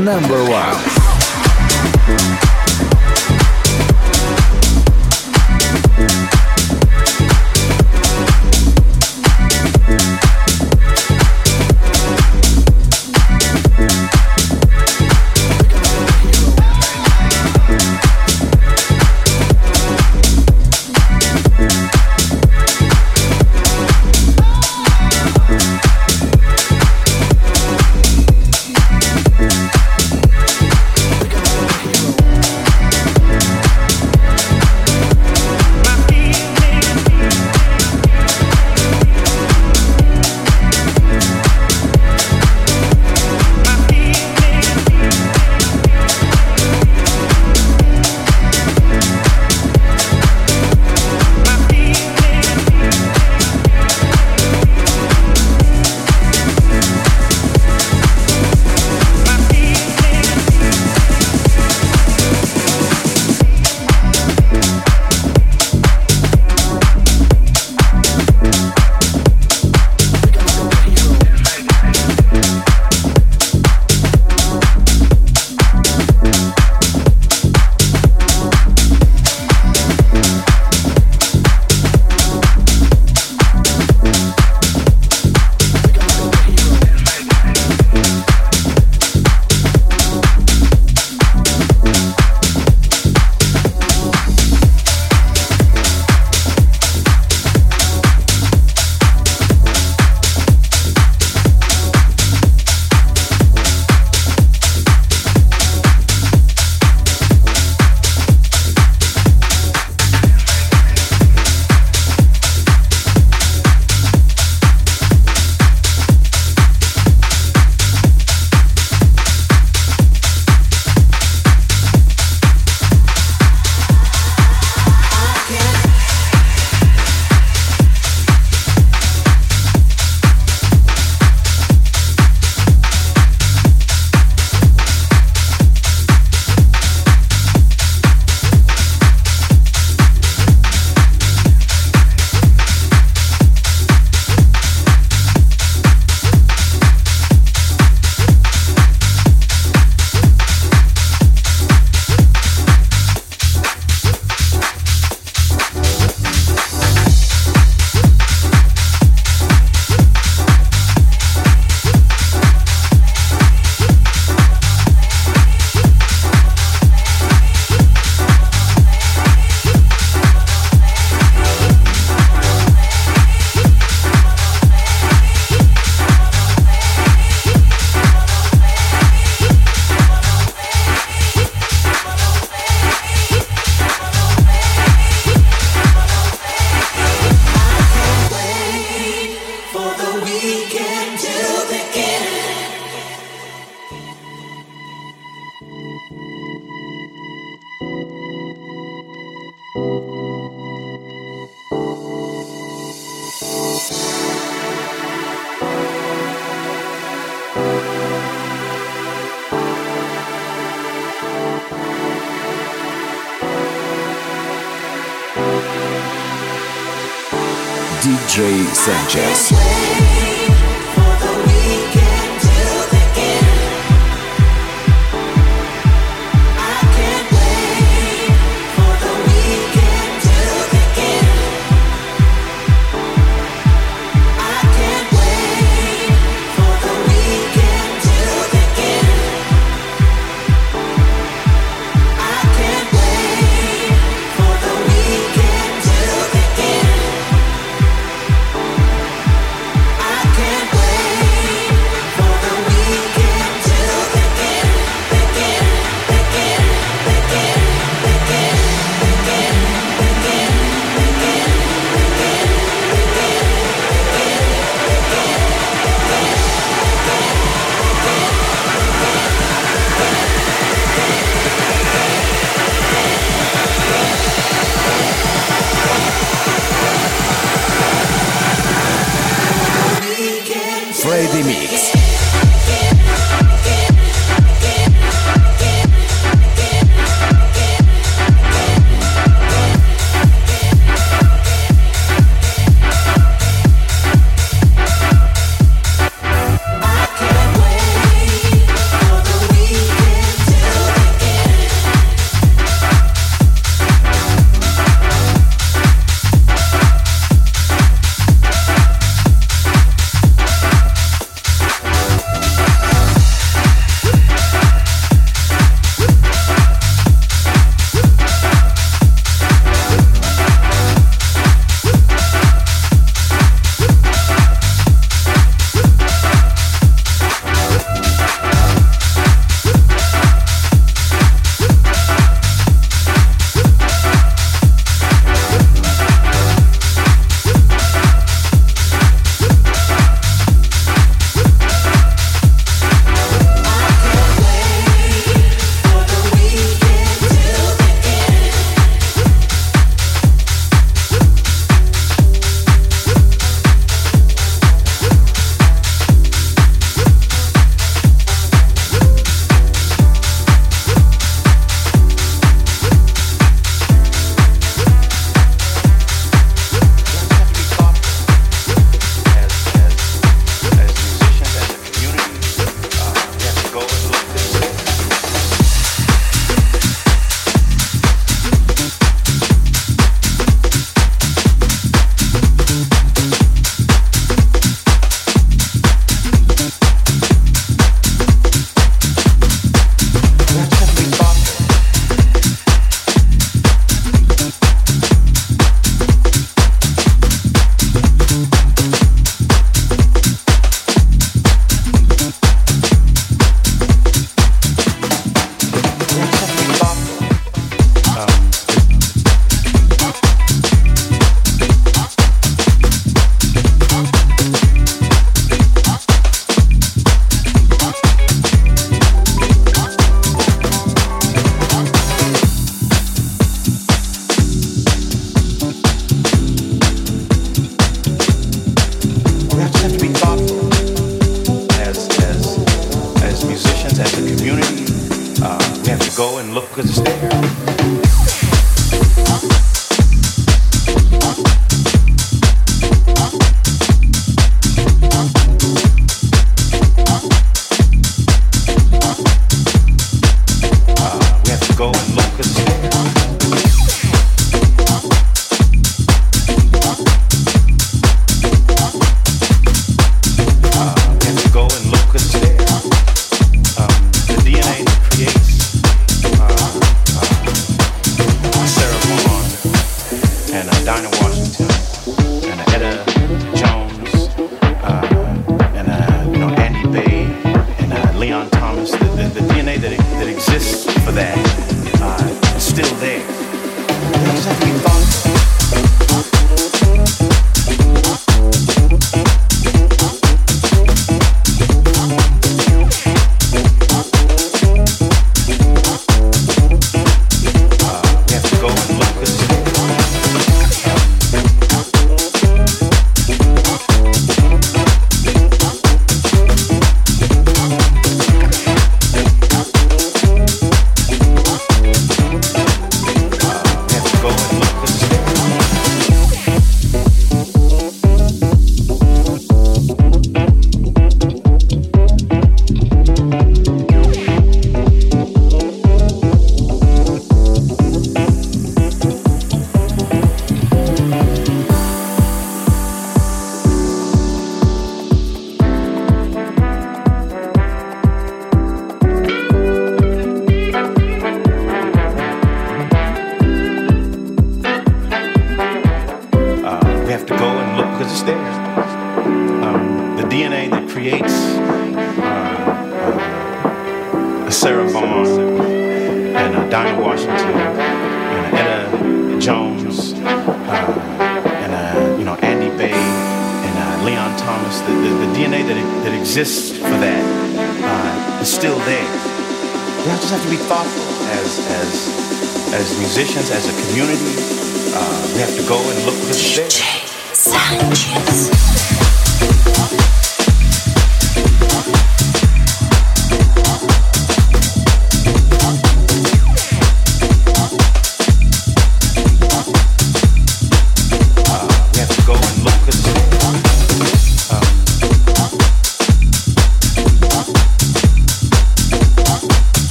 number one.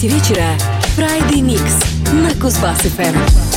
9 вечера Friday Mix на Кузбасс-ФМ.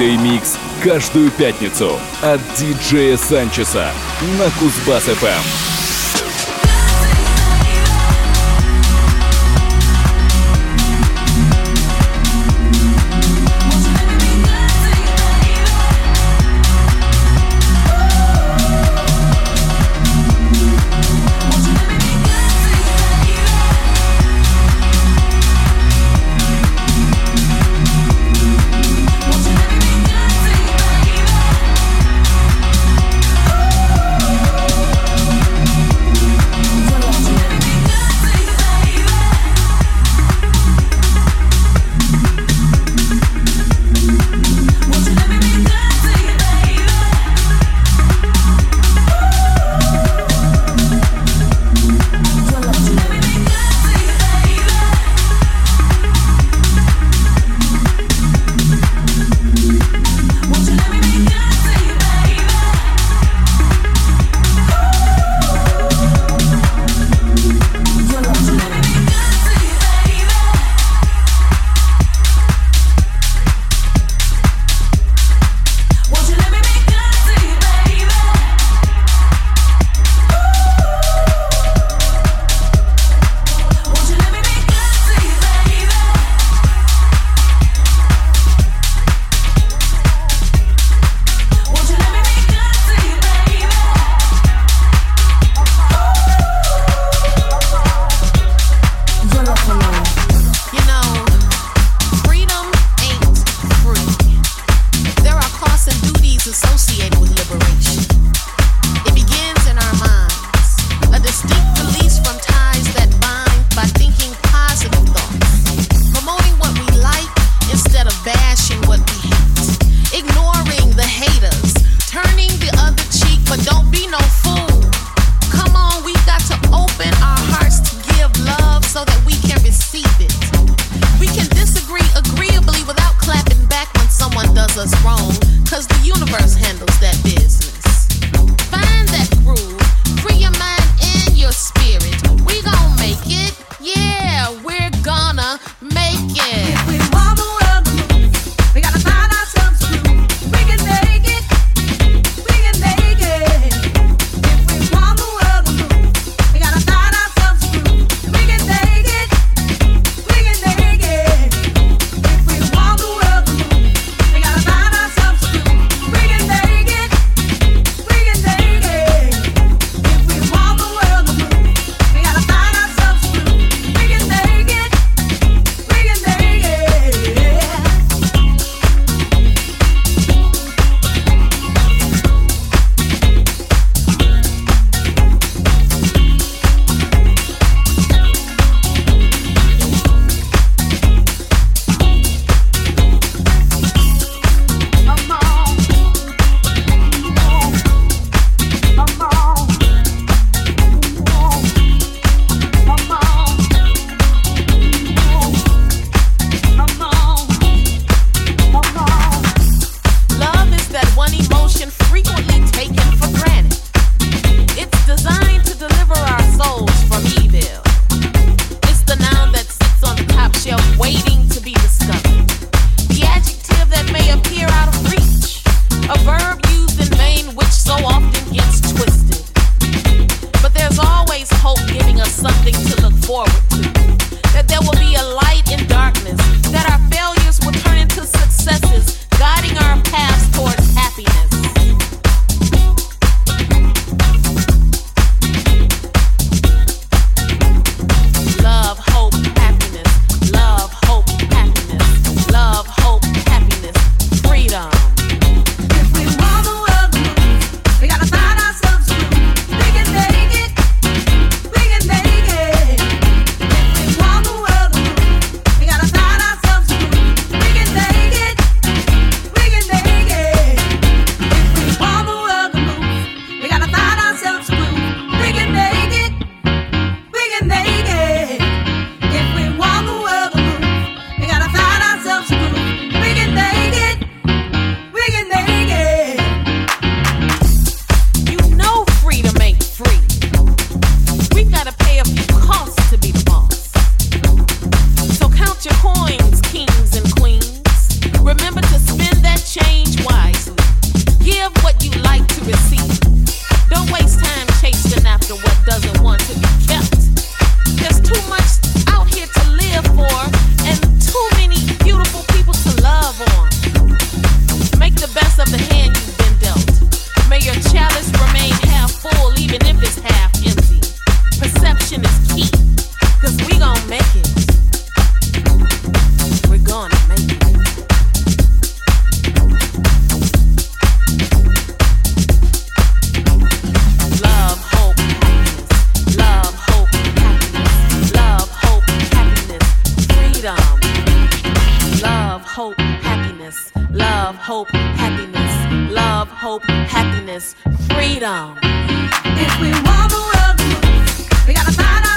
Friday Mix каждую пятницу от диджея Санчеса на Кузбасс-ФМ. happiness, freedom. If we want the world, we gotta find